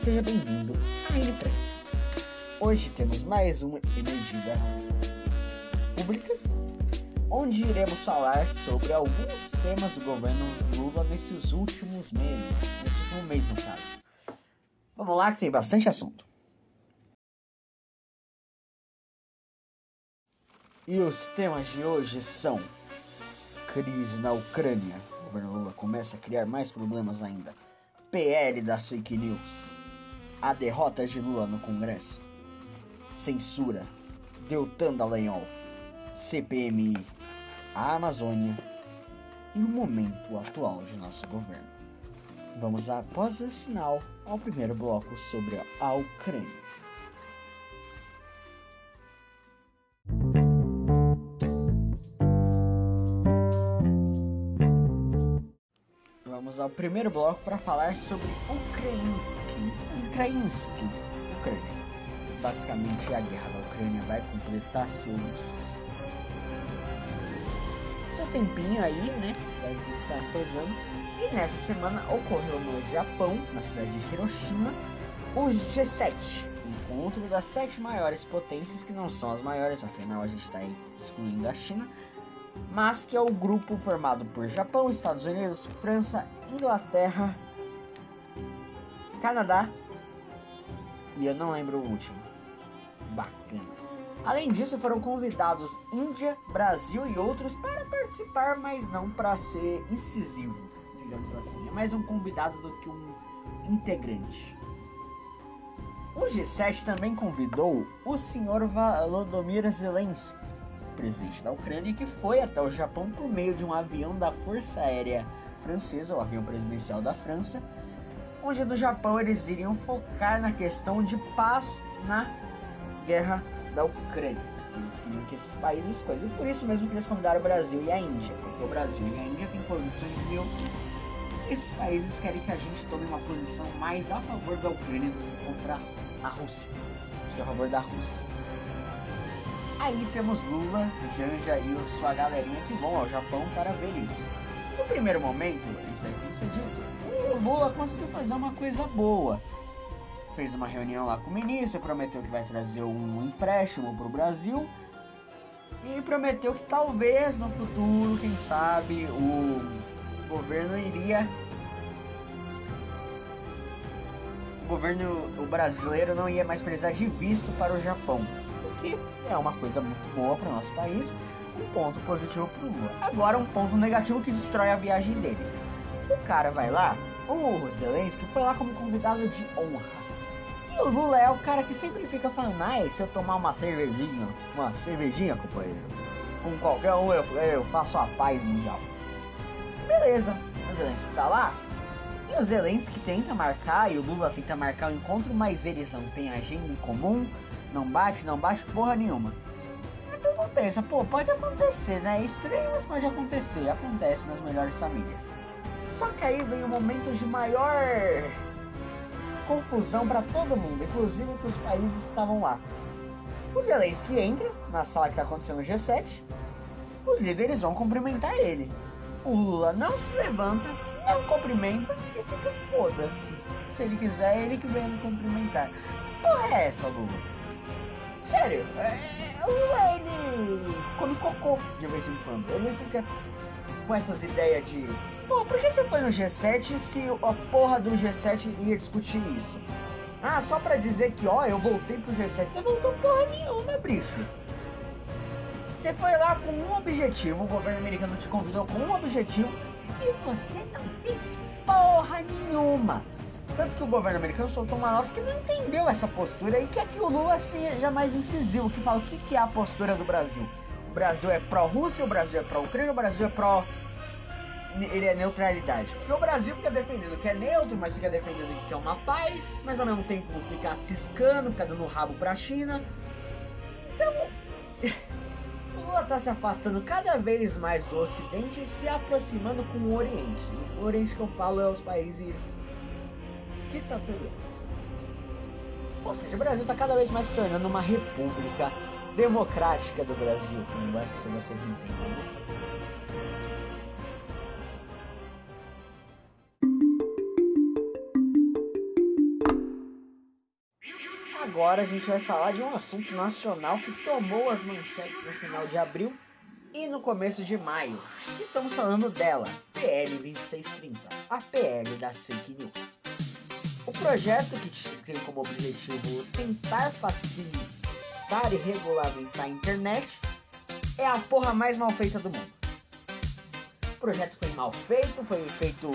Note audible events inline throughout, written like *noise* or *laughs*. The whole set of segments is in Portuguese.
Seja bem-vindo à N-Press. Hoje temos mais uma energia pública, onde iremos falar sobre alguns temas do governo Lula nesses últimos meses, nesse último mês no caso. Vamos lá que tem bastante assunto. E os temas de hoje são crise na Ucrânia. O governo Lula começa a criar mais problemas ainda. PL das fake news. A derrota de Lula no Congresso. Censura. Deltan Dallagnol. CPMI. A Amazônia. E o momento atual de nosso governo. Vamos após o sinal ao primeiro bloco sobre a Ucrânia. Ao primeiro bloco para falar sobre Ukrainsky. Ukrainsky, Ucrânia. Basicamente, a guerra da Ucrânia vai completar seus. seu tempinho aí, né? Vai estar pesando. E nessa semana ocorreu no Japão, na cidade de Hiroshima, o G7 encontro das sete maiores potências, que não são as maiores, afinal a gente está excluindo a China, mas que é o grupo formado por Japão, Estados Unidos, França, Inglaterra, Canadá e eu não lembro o último. Bacana. Além disso, foram convidados Índia, Brasil e outros para participar, mas não para ser incisivo, digamos assim. É mais um convidado do que um integrante. O G7 também convidou o senhor Volodymyr Zelensky, presidente da Ucrânia, que foi até o Japão por meio de um avião da Força Aérea Francesa, o avião presidencial da França, onde no Japão eles iriam focar na questão de paz na guerra da Ucrânia. Eles queriam que esses países coisas. E por isso mesmo que eles convidaram o Brasil e a Índia, porque o Brasil e a Índia têm posições neutras. Esses países querem que a gente tome uma posição mais a favor da Ucrânia do que contra a Rússia, do que a favor da Rússia. Aí temos Lula, Janja e sua galerinha que vão ao Japão para ver isso. No primeiro momento, isso aí tem que ser dito, o Lula conseguiu fazer uma coisa boa. Fez uma reunião lá com o ministro, prometeu que vai trazer um empréstimo para o Brasil e prometeu que talvez no futuro, quem sabe, o governo iria o governo o brasileiro não ia mais precisar de visto para o Japão, que é uma coisa muito boa para o nosso país, um ponto positivo para o Lula. Agora um ponto negativo que destrói a viagem dele. O cara vai lá, o Zelensky foi lá como convidado de honra. E o Lula é o cara que sempre fica falando, ai, se eu tomar uma cervejinha, uma cervejinha, companheiro, com qualquer um eu, eu faço a paz mundial. Beleza, o Zelensky tá lá. E o Zelensky tenta marcar e o Lula tenta marcar o encontro, mas eles não têm agenda em comum, não bate, não bate porra nenhuma. Então tu pensa, pô, pode acontecer, né? É estranho, mas pode acontecer. Acontece nas melhores famílias. Só que aí vem o momento de maior confusão para todo mundo, inclusive para os países que estavam lá. O Zelensky entra na sala que está acontecendo o G7, os líderes vão cumprimentar ele. O Lula não se levanta, não cumprimenta e fica foda-se. Se ele quiser, ele que vem me cumprimentar. Que porra é essa, Lula? Sério, é, o Lula ele come cocô de vez em quando. Ele fica com essas ideias de. Pô, por que você foi no G7 se a porra do G7 ia discutir isso? Ah, só pra dizer que, ó, eu voltei pro G7. Você voltou porra nenhuma, bicho. Você foi lá com um objetivo, o governo americano te convidou com um objetivo e você não fez porra nenhuma. Tanto que o governo americano soltou uma nota que não entendeu essa postura e quer que o Lula seja mais incisivo, que fala o que, que é a postura do Brasil. O Brasil é pró-Rússia, o Brasil é pró-Ucrânia, o Brasil é pró... Ele é neutralidade. Porque o Brasil fica defendendo que é neutro, mas fica defendendo que é uma paz, mas ao mesmo tempo fica ciscando, fica dando rabo pra China. Então, *laughs* o Lula tá se afastando cada vez mais do Ocidente e se aproximando com o Oriente. O Oriente que eu falo é os países ditatoriais. Ou seja, o Brasil está cada vez mais se tornando uma república democrática do Brasil, como é se vocês me entendem. né? hora a gente vai falar de um assunto nacional que tomou as manchetes no final de abril e no começo de maio. Estamos falando dela, PL 2630, a PL das fake news. O projeto que tem como objetivo tentar facilitar e regulamentar a internet é a porra mais mal feita do mundo. O projeto foi mal feito, foi feito.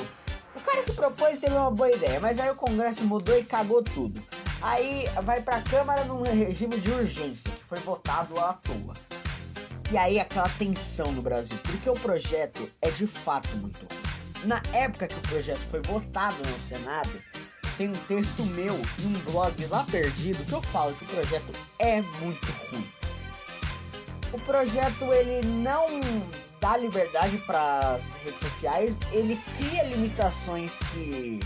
O cara que propôs teve uma boa ideia, mas aí o Congresso mudou e cagou tudo. Aí vai pra Câmara num regime de urgência, que foi votado à toa. E aí aquela tensão no Brasil, porque o projeto é de fato muito ruim. Na época que o projeto foi votado no Senado, tem um texto meu em um blog lá perdido que eu falo que o projeto é muito ruim. O projeto ele não dá liberdade para as redes sociais, ele cria limitações que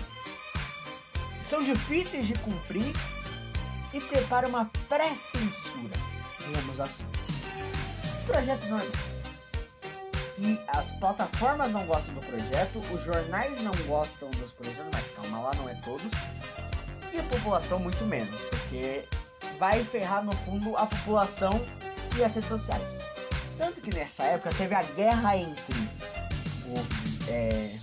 são difíceis de cumprir e prepara uma pré-censura, digamos assim. Projeto normal. E as plataformas não gostam do projeto, os jornais não gostam dos projetos, mas calma lá, não é todos. E a população muito menos, porque vai ferrar no fundo a população e as redes sociais. Tanto que nessa época teve a guerra entre o é,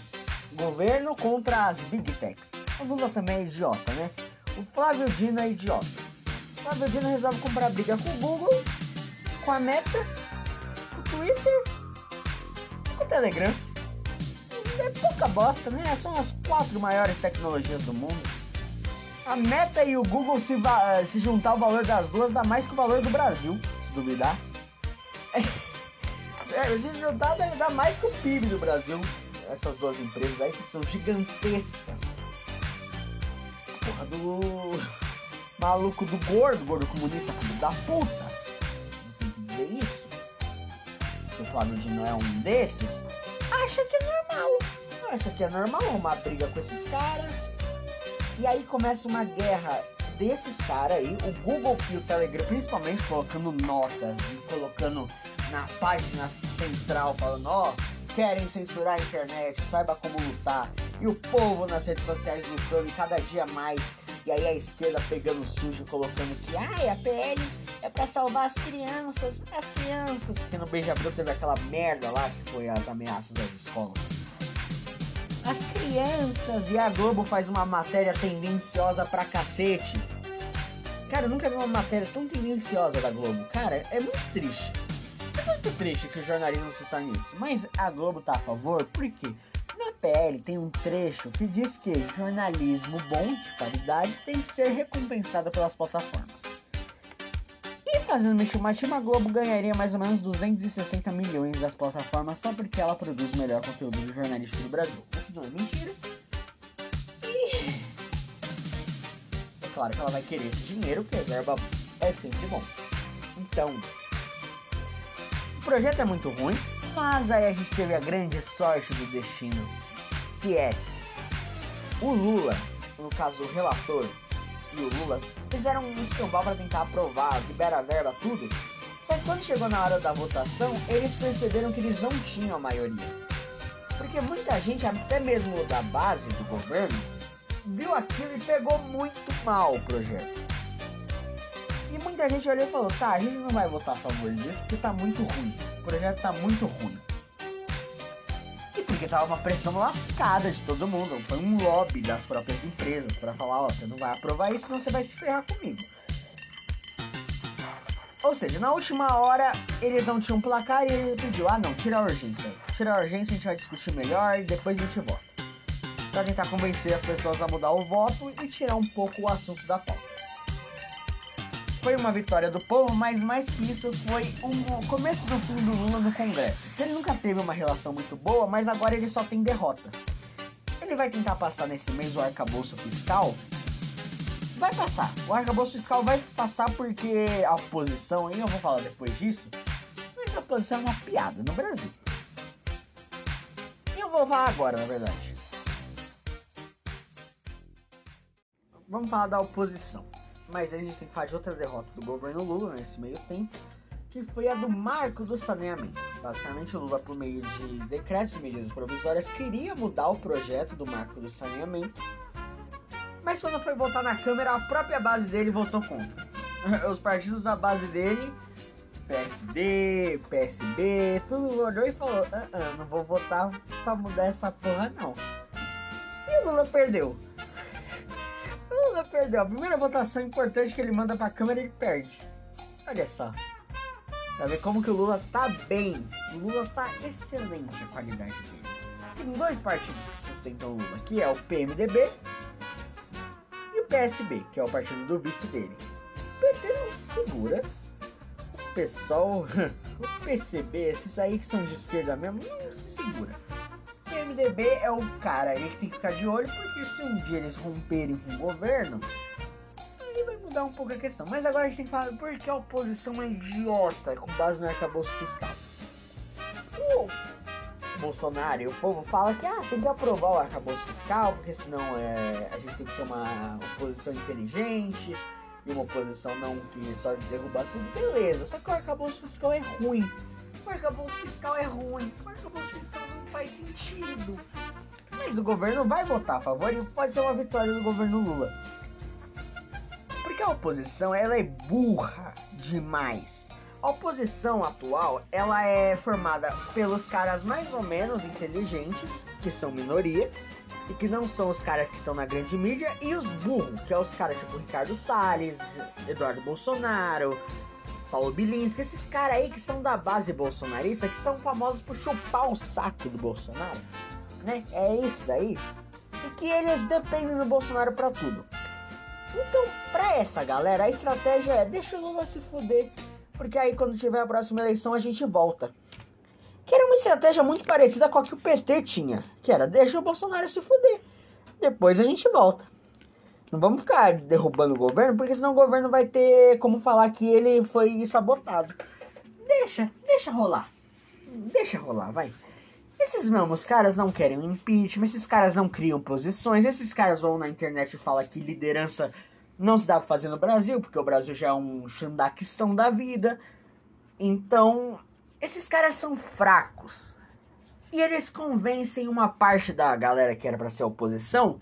governo contra as big techs. O Lula também é idiota, né? O Flávio Dino é idiota. O Flávio Dino resolve comprar briga com o Google, com a Meta, com o Twitter Telegram. É pouca bosta, né? São as quatro maiores tecnologias do mundo. A Meta e o Google se, se juntar o valor das duas dá mais que o valor do Brasil, se duvidar. *laughs* É, se juntar deve dar mais que o PIB do Brasil. Essas duas empresas aí que são gigantescas. Porra do. *laughs* Maluco do gordo, gordo comunista, filho da puta. Se o Dino é um desses, acha que é normal. Acha que é normal uma briga com esses caras. E aí começa uma guerra desses caras aí, o Google e o Telegram, principalmente colocando notas e colocando na página central, falando: ó, oh, querem censurar a internet, saiba como lutar. E o povo nas redes sociais lutando cada dia mais. E aí a esquerda pegando sujo, colocando que ai, a PL é para salvar as crianças, as crianças. Porque no Beijo Abril teve aquela merda lá que foi as ameaças às escolas. As crianças e a Globo faz uma matéria tendenciosa pra cacete. Cara, eu nunca vi uma matéria tão tendenciosa da Globo. Cara, é muito triste. É muito triste que o jornalismo se torne isso. Mas a Globo tá a favor, por quê? Na PL tem um trecho que diz que jornalismo bom, de qualidade, tem que ser recompensado pelas plataformas. Fazendo uma estimativa, a Globo ganharia mais ou menos 260 milhões das plataformas só porque ela produz o melhor conteúdo de jornalístico do Brasil. O que não é mentira. E... É claro que ela vai querer esse dinheiro, porque verba é sempre bom. Então, o projeto é muito ruim, mas aí a gente teve a grande sorte do destino, que é o Lula, no caso o relator, e o Lula fizeram um escambau para tentar aprovar, libera verba, tudo. Só que quando chegou na hora da votação, eles perceberam que eles não tinham a maioria. Porque muita gente, até mesmo da base do governo, viu aquilo e pegou muito mal o projeto. E muita gente olhou e falou: tá, a gente não vai votar a favor disso porque tá muito ruim. O projeto tá muito ruim. Porque tava uma pressão lascada de todo mundo. Foi um lobby das próprias empresas para falar: ó, oh, você não vai aprovar isso, senão você vai se ferrar comigo. Ou seja, na última hora eles não tinham placar e ele pediu: ah, não, tira a urgência. Tira a urgência, a gente vai discutir melhor e depois a gente vota. Pra tentar convencer as pessoas a mudar o voto e tirar um pouco o assunto da pauta. Foi uma vitória do povo, mas mais que isso foi um começo do fim do Lula no Congresso. Ele nunca teve uma relação muito boa, mas agora ele só tem derrota. Ele vai tentar passar nesse mês o arcabouço fiscal. Vai passar. O arcabouço fiscal vai passar porque a oposição, e eu vou falar depois disso, mas a oposição é uma piada no Brasil. E eu vou falar agora, na verdade. Vamos falar da oposição. Mas a gente tem que falar de outra derrota do governo Lula nesse meio tempo, que foi a do marco do saneamento. Basicamente, o Lula, por meio de decretos e medidas provisórias, queria mudar o projeto do marco do saneamento, mas quando foi votar na Câmara, a própria base dele votou contra. *laughs* Os partidos da base dele, PSD, PSB, tudo olhou e falou: ah, ah, não vou votar pra mudar essa porra, não. E o Lula perdeu. Lula perdeu. A primeira votação importante que ele manda pra Câmara, ele perde. Olha só. Pra ver como que o Lula tá bem. O Lula tá excelente a qualidade dele. Tem dois partidos que sustentam o Lula, que é o PMDB e o PSB, que é o partido do vice dele. O PT não se segura. O PSOL, *laughs* o PCB, esses aí que são de esquerda mesmo, não se segura. O PMDB é o cara que tem que ficar de olho, porque se um dia eles romperem com o governo, aí vai mudar um pouco a questão. Mas agora a gente tem que falar por que a oposição é idiota com base no arcabouço fiscal. O Bolsonaro e o povo fala que ah, tem que aprovar o arcabouço fiscal, porque senão é, a gente tem que ser uma oposição inteligente e uma oposição não que só derrubar tudo. Beleza, só que o arcabouço fiscal é ruim. O arcabouço fiscal é ruim. O arcabouço fiscal não faz sentido. Mas o governo vai votar a favor e pode ser uma vitória do governo Lula. Porque a oposição ela é burra demais. A oposição atual, ela é formada pelos caras mais ou menos inteligentes, que são minoria, e que não são os caras que estão na grande mídia, e os burros, que é os caras tipo Ricardo Salles, Eduardo Bolsonaro, Paulo Bilinski, esses caras aí que são da base bolsonarista, que são famosos por chupar o saco do Bolsonaro, né? É isso daí. E que eles dependem do Bolsonaro para tudo. Então, pra essa galera, a estratégia é deixa o Lula se fuder porque aí quando tiver a próxima eleição a gente volta. Que era uma estratégia muito parecida com a que o PT tinha, que era deixa o Bolsonaro se fuder. Depois a gente volta. Não vamos ficar derrubando o governo, porque senão o governo vai ter como falar que ele foi sabotado. Deixa, deixa rolar. Deixa rolar, vai. Esses mesmos caras não querem impeachment, esses caras não criam posições, esses caras vão na internet e falam que liderança não se dá pra fazer no Brasil, porque o Brasil já é um Xandaquistão da vida. Então, esses caras são fracos. E eles convencem uma parte da galera que era para ser oposição,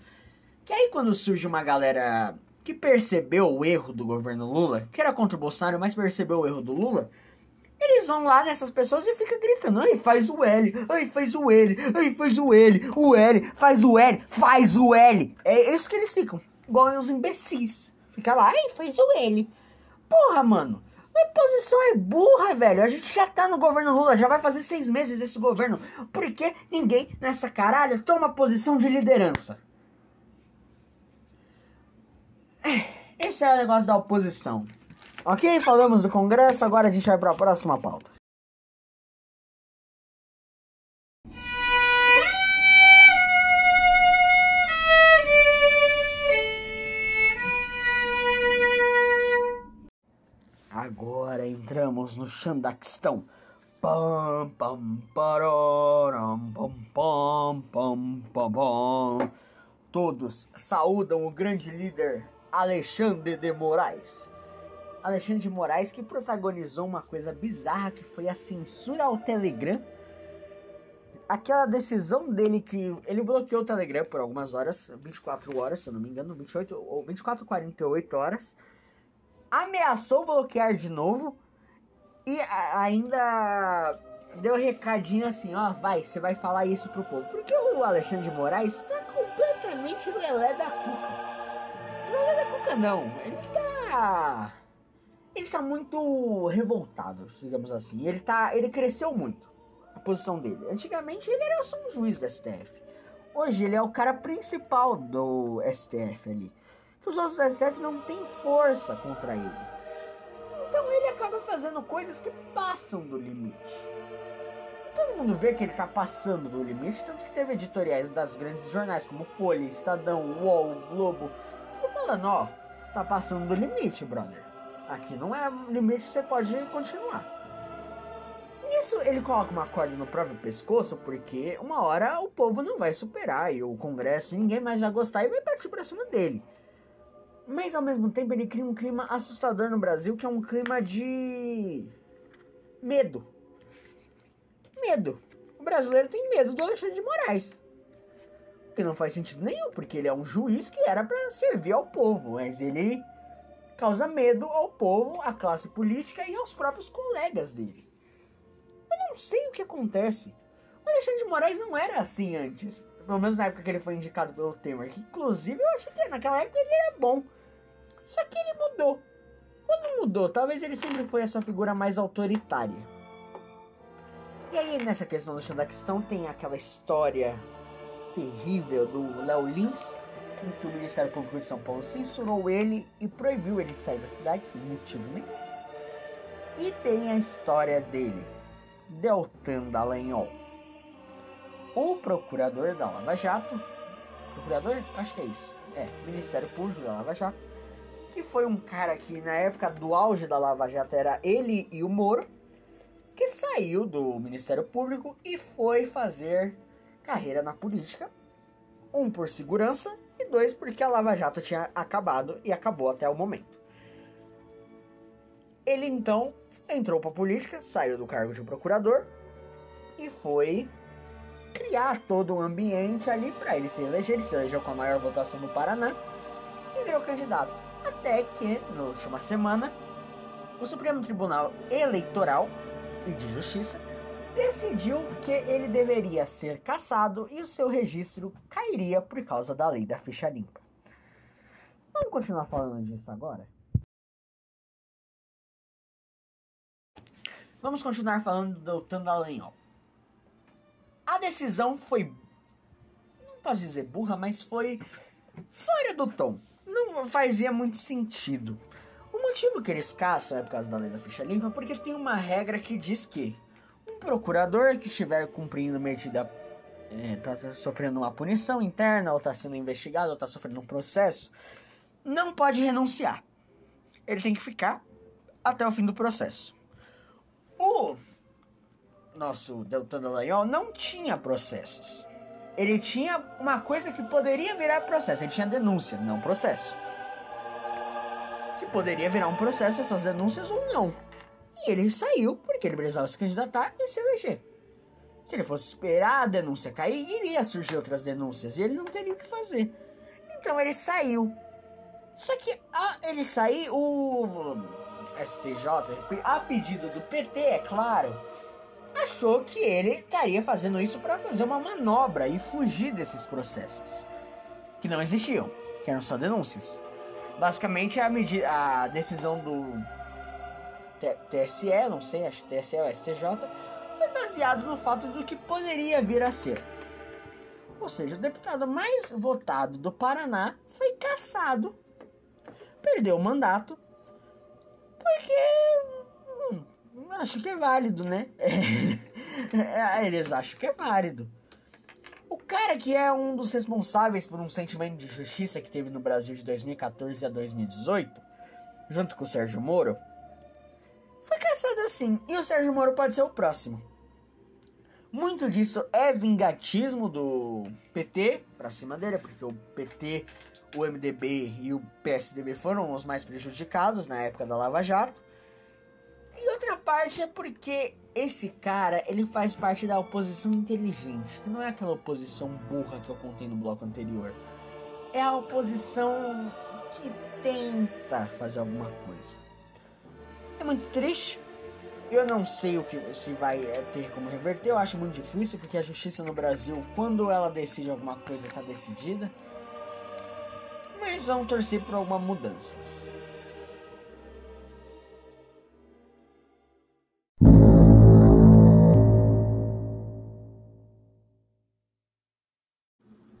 que aí quando surge uma galera que percebeu o erro do governo Lula, que era contra o Bolsonaro, mas percebeu o erro do Lula, eles vão lá nessas pessoas e ficam gritando: ai, faz o L, ai, faz o L, ai, faz o L, o L, faz o L, faz o L. É isso que eles ficam igual os imbecis. Fica lá, ai, fez o ele. Porra, mano. A oposição é burra, velho. A gente já tá no governo Lula, já vai fazer seis meses desse governo. Por que ninguém nessa caralho toma posição de liderança? É, esse é o negócio da oposição. Ok? Falamos do Congresso, agora a gente vai para a próxima pauta. Agora entramos no Xandaquistão. Pam, pam, pararam, pam, pam, pam, pam, pam. Todos saúdam o grande líder Alexandre de Moraes. Alexandre de Moraes que protagonizou uma coisa bizarra que foi a censura ao Telegram. Aquela decisão dele que ele bloqueou o Telegram por algumas horas, 24 horas, se eu não me engano, 28 ou 24 48 horas ameaçou bloquear de novo e ainda deu recadinho assim, ó, vai, você vai falar isso pro povo. Porque o Alexandre de Moraes tá completamente lelé da cuca. Lelé da cuca não, ele tá... Ele tá muito revoltado, digamos assim. Ele tá, ele cresceu muito, a posição dele. Antigamente ele era só um juiz do STF. Hoje ele é o cara principal do STF ali que os outros da SF não têm força contra ele. Então ele acaba fazendo coisas que passam do limite. E todo mundo vê que ele está passando do limite, tanto que teve editoriais das grandes jornais como Folha, Estadão, UOL, Globo, tudo falando, ó, tá passando do limite, brother. Aqui não é limite, você pode continuar. Nisso ele coloca uma corda no próprio pescoço, porque uma hora o povo não vai superar e o Congresso ninguém mais vai gostar e vai partir pra cima dele. Mas ao mesmo tempo ele cria um clima assustador no Brasil, que é um clima de medo. Medo. O brasileiro tem medo do Alexandre de Moraes. Que não faz sentido nenhum, porque ele é um juiz que era para servir ao povo, mas ele causa medo ao povo, à classe política e aos próprios colegas dele. Eu não sei o que acontece. O Alexandre de Moraes não era assim antes. Pelo menos na época que ele foi indicado pelo Temer. Que inclusive eu achei que naquela época ele era bom. Só que ele mudou. Quando mudou, talvez ele sempre foi a sua figura mais autoritária. E aí, nessa questão do Xandaquistão, tem aquela história terrível do Léo Lins, em que o Ministério Público de São Paulo censurou ele e proibiu ele de sair da cidade sem motivo nenhum. E tem a história dele, Deltan Dallagnol, o procurador da Lava Jato, procurador? Acho que é isso, é, Ministério Público da Lava Jato, que foi um cara que na época do auge da Lava Jato era ele e o Moro, que saiu do Ministério Público e foi fazer carreira na política, um por segurança e dois porque a Lava Jato tinha acabado e acabou até o momento. Ele então entrou para a política, saiu do cargo de procurador e foi criar todo um ambiente ali para ele se eleger. Ele se elegeu com a maior votação no Paraná e virou candidato. Até que, na última semana, o Supremo Tribunal Eleitoral e de Justiça decidiu que ele deveria ser cassado e o seu registro cairia por causa da lei da ficha limpa. Vamos continuar falando disso agora? Vamos continuar falando do Tandalenhol. A decisão foi. Não posso dizer burra, mas foi fora do tom. Não fazia muito sentido. O motivo que eles caçam é por causa da lei da ficha limpa, porque tem uma regra que diz que procurador que estiver cumprindo medida, é, tá, tá sofrendo uma punição interna, ou está sendo investigado, ou está sofrendo um processo, não pode renunciar. Ele tem que ficar até o fim do processo. O nosso Deltan Dallagnol não tinha processos. Ele tinha uma coisa que poderia virar processo. Ele tinha denúncia, não processo. Que poderia virar um processo essas denúncias ou não. E ele saiu porque ele precisava se candidatar e se eleger. Se ele fosse esperar a denúncia cair, iria surgir outras denúncias e ele não teria o que fazer. Então ele saiu. Só que a ele sair, o STJ, a pedido do PT, é claro, achou que ele estaria fazendo isso para fazer uma manobra e fugir desses processos que não existiam, que eram só denúncias. Basicamente a, a decisão do TSE, não sei, acho que TSE ou STJ, foi baseado no fato do que poderia vir a ser. Ou seja, o deputado mais votado do Paraná foi caçado, perdeu o mandato, porque hum, acho que é válido, né? É, *laughs* eles acham que é válido. O cara que é um dos responsáveis por um sentimento de justiça que teve no Brasil de 2014 a 2018, junto com o Sérgio Moro, caçado assim. E o Sérgio Moro pode ser o próximo. Muito disso é vingatismo do PT pra cima dele, porque o PT, o MDB e o PSDB foram os mais prejudicados na época da Lava Jato. E outra parte é porque esse cara, ele faz parte da oposição inteligente, que não é aquela oposição burra que eu contei no bloco anterior. É a oposição que tenta fazer alguma coisa. É muito triste. Eu não sei o que se vai é, ter como reverter. Eu acho muito difícil porque a justiça no Brasil, quando ela decide alguma coisa, está decidida. Mas vamos torcer por algumas mudanças.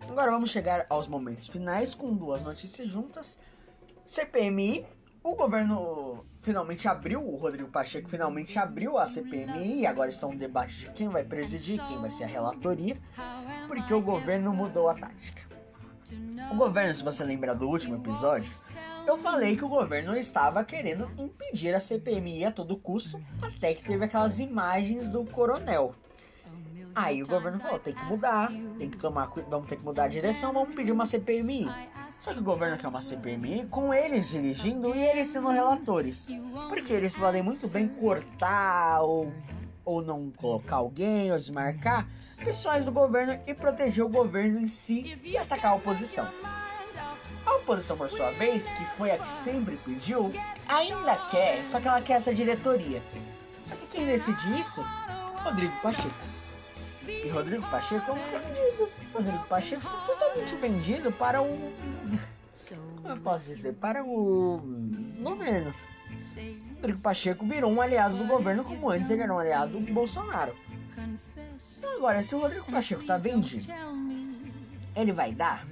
Agora vamos chegar aos momentos finais com duas notícias juntas. CPMI, o governo finalmente abriu, o Rodrigo Pacheco finalmente abriu a CPMI e agora está um debate de quem vai presidir, quem vai ser a relatoria, porque o governo mudou a tática. O governo, se você lembra do último episódio, eu falei que o governo estava querendo impedir a CPMI a todo custo, até que teve aquelas imagens do coronel Aí o governo falou, tem que mudar, tem que tomar, vamos ter que mudar a direção, vamos pedir uma CPMI. Só que o governo quer uma CPMI com eles dirigindo e eles sendo relatores. Porque eles podem muito bem cortar ou, ou não colocar alguém ou desmarcar pessoas do governo e proteger o governo em si e atacar a oposição. A oposição, por sua vez, que foi a que sempre pediu, ainda quer, só que ela quer essa diretoria. Só que quem decide isso? Rodrigo Pacheco. E Rodrigo Pacheco é um vendido. Rodrigo Pacheco está totalmente vendido para o. Como eu posso dizer? Para o governo. Rodrigo Pacheco virou um aliado do governo, como antes ele era um aliado do Bolsonaro. Então, agora, se o Rodrigo Pacheco está vendido, ele vai dar?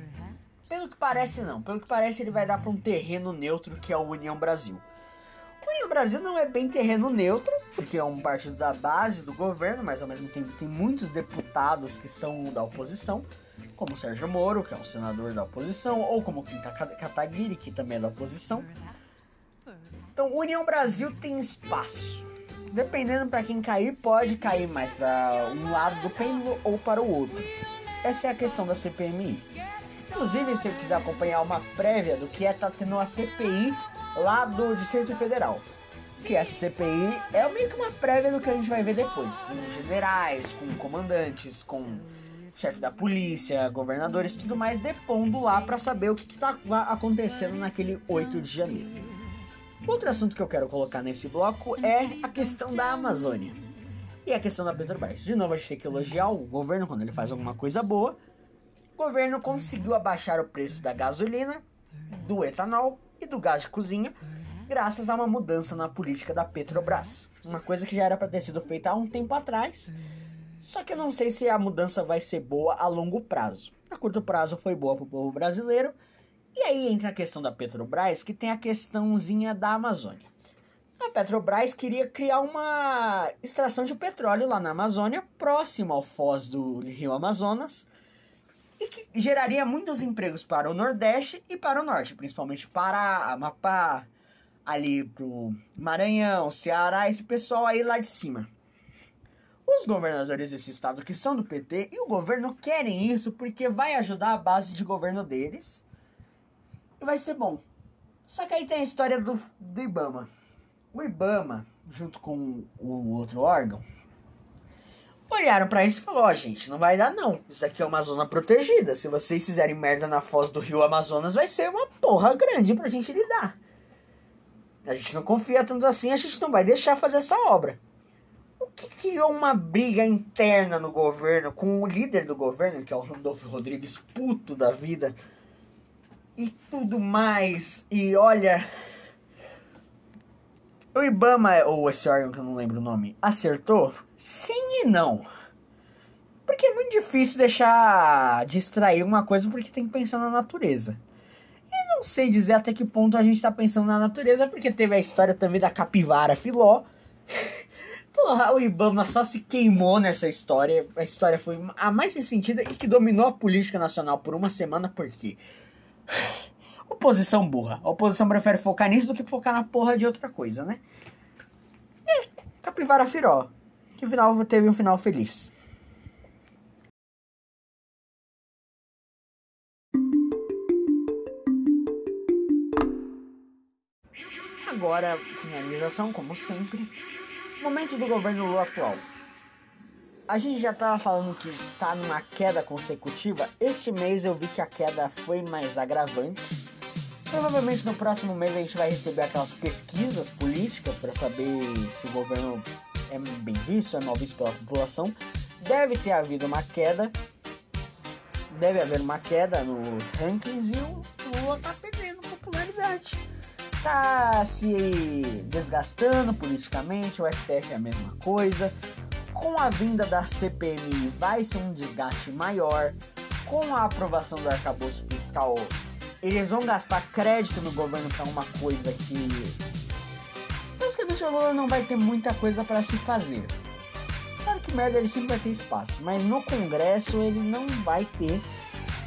Pelo que parece, não. Pelo que parece, ele vai dar para um terreno neutro que é o União Brasil. O União Brasil não é bem terreno neutro, porque é um partido da base do governo, mas ao mesmo tempo tem muitos deputados que são da oposição, como Sérgio Moro, que é um senador da oposição, ou como Kim Kataguiri, que também é da oposição. Então, União Brasil tem espaço. Dependendo para quem cair, pode cair mais para um lado do pêndulo ou para o outro. Essa é a questão da CPMI. Inclusive, se você quiser acompanhar uma prévia do que é tá tendo a CPI lá do Distrito Federal. Que essa CPI é meio que uma prévia do que a gente vai ver depois, com generais, com comandantes, com chefe da polícia, governadores, tudo mais depondo lá para saber o que, está acontecendo naquele 8 de janeiro. Outro assunto que eu quero colocar nesse bloco é a questão da Amazônia. E a questão da Petrobras. De novo, a gente tem que elogiar o governo quando ele faz alguma coisa boa, o governo conseguiu abaixar o preço da gasolina, do etanol e do gás de cozinha, graças a uma mudança na política da Petrobras. Uma coisa que já era para ter sido feita há um tempo atrás, só que eu não sei se a mudança vai ser boa a longo prazo. A curto prazo foi boa para o povo brasileiro, e aí entra a questão da Petrobras, que tem a questãozinha da Amazônia. A Petrobras queria criar uma extração de petróleo lá na Amazônia, próximo ao foz do rio Amazonas, e que geraria muitos empregos para o Nordeste e para o Norte, principalmente para Amapá, ali pro Maranhão, Ceará, esse pessoal aí lá de cima. Os governadores desse estado que são do PT e o governo querem isso porque vai ajudar a base de governo deles e vai ser bom. Só que aí tem a história do, do Ibama. O Ibama, junto com o outro órgão, olharam para isso e falaram: Ó, oh, gente, não vai dar não. Isso aqui é uma zona protegida. Se vocês fizerem merda na foz do rio Amazonas, vai ser uma porra grande pra gente lidar. A gente não confia tanto assim, a gente não vai deixar fazer essa obra. O que criou uma briga interna no governo com o líder do governo, que é o Randolfo Rodrigues, puto da vida, e tudo mais. E olha. O Ibama, ou esse órgão que eu não lembro o nome, acertou? Sim e não. Porque é muito difícil deixar distrair uma coisa porque tem que pensar na natureza. Não sei dizer até que ponto a gente tá pensando na natureza, porque teve a história também da capivara filó. *laughs* Porra, o Ibama só se queimou nessa história. A história foi a mais ressentida e que dominou a política nacional por uma semana, porque. *sighs* Oposição burra. A oposição prefere focar nisso do que focar na porra de outra coisa, né? É, capivara filó. Que final teve um final feliz. Agora, finalização, como sempre. Momento do governo Lula atual. A gente já tava falando que tá numa queda consecutiva. Este mês eu vi que a queda foi mais agravante. Provavelmente no próximo mês a gente vai receber aquelas pesquisas políticas para saber se o governo é bem visto, é mal visto pela população. Deve ter havido uma queda. Deve haver uma queda nos rankings e o Lula tá perdendo popularidade tá se desgastando politicamente, o STF é a mesma coisa. Com a vinda da CPMI vai ser um desgaste maior. Com a aprovação do arcabouço fiscal, eles vão gastar crédito no governo para uma coisa que basicamente o Lula não vai ter muita coisa para se fazer. Claro que merda ele sempre vai ter espaço, mas no Congresso ele não vai ter,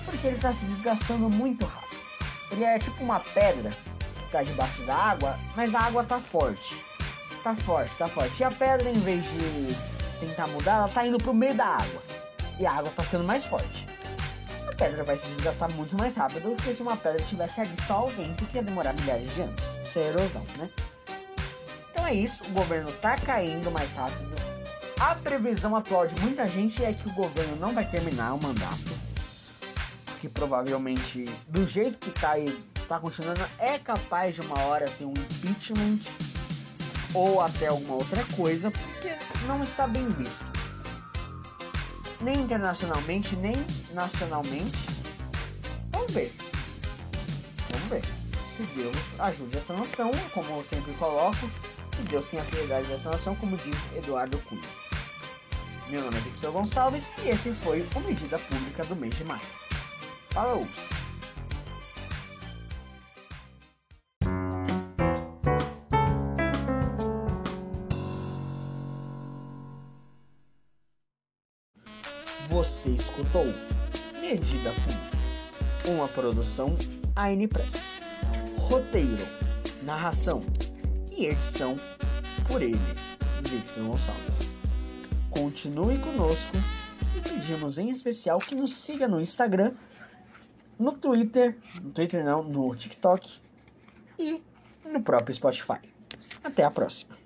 porque ele tá se desgastando muito rápido. Ele é tipo uma pedra tá debaixo da água, mas a água tá forte. Tá forte, tá forte. E a pedra, em vez de tentar mudar, ela tá indo pro meio da água. E a água tá ficando mais forte. A pedra vai se desgastar muito mais rápido do que se uma pedra estivesse ali só ao vento, que ia demorar milhares de anos. Isso é erosão, né? Então é isso, o governo tá caindo mais rápido. A previsão atual de muita gente é que o governo não vai terminar o mandato. Que provavelmente, do jeito que tá aí tá continuando, é capaz de uma hora ter um impeachment ou até alguma outra coisa, porque não está bem visto. Nem internacionalmente, nem nacionalmente. Vamos ver. Vamos ver. Que Deus ajude essa nação, como eu sempre coloco. Que Deus tenha piedade dessa nação, como diz Eduardo Cunha. Meu nome é Victor Gonçalves e esse foi o Medida Pública do mês de maio. Falou! Você escutou Medida Pública, uma produção AN Press. Roteiro, narração e edição por ele, Victor Gonçalves. Continue conosco e pedimos em especial que nos siga no Instagram, no Twitter, no Twitter não, no TikTok e no próprio Spotify. Até a próxima.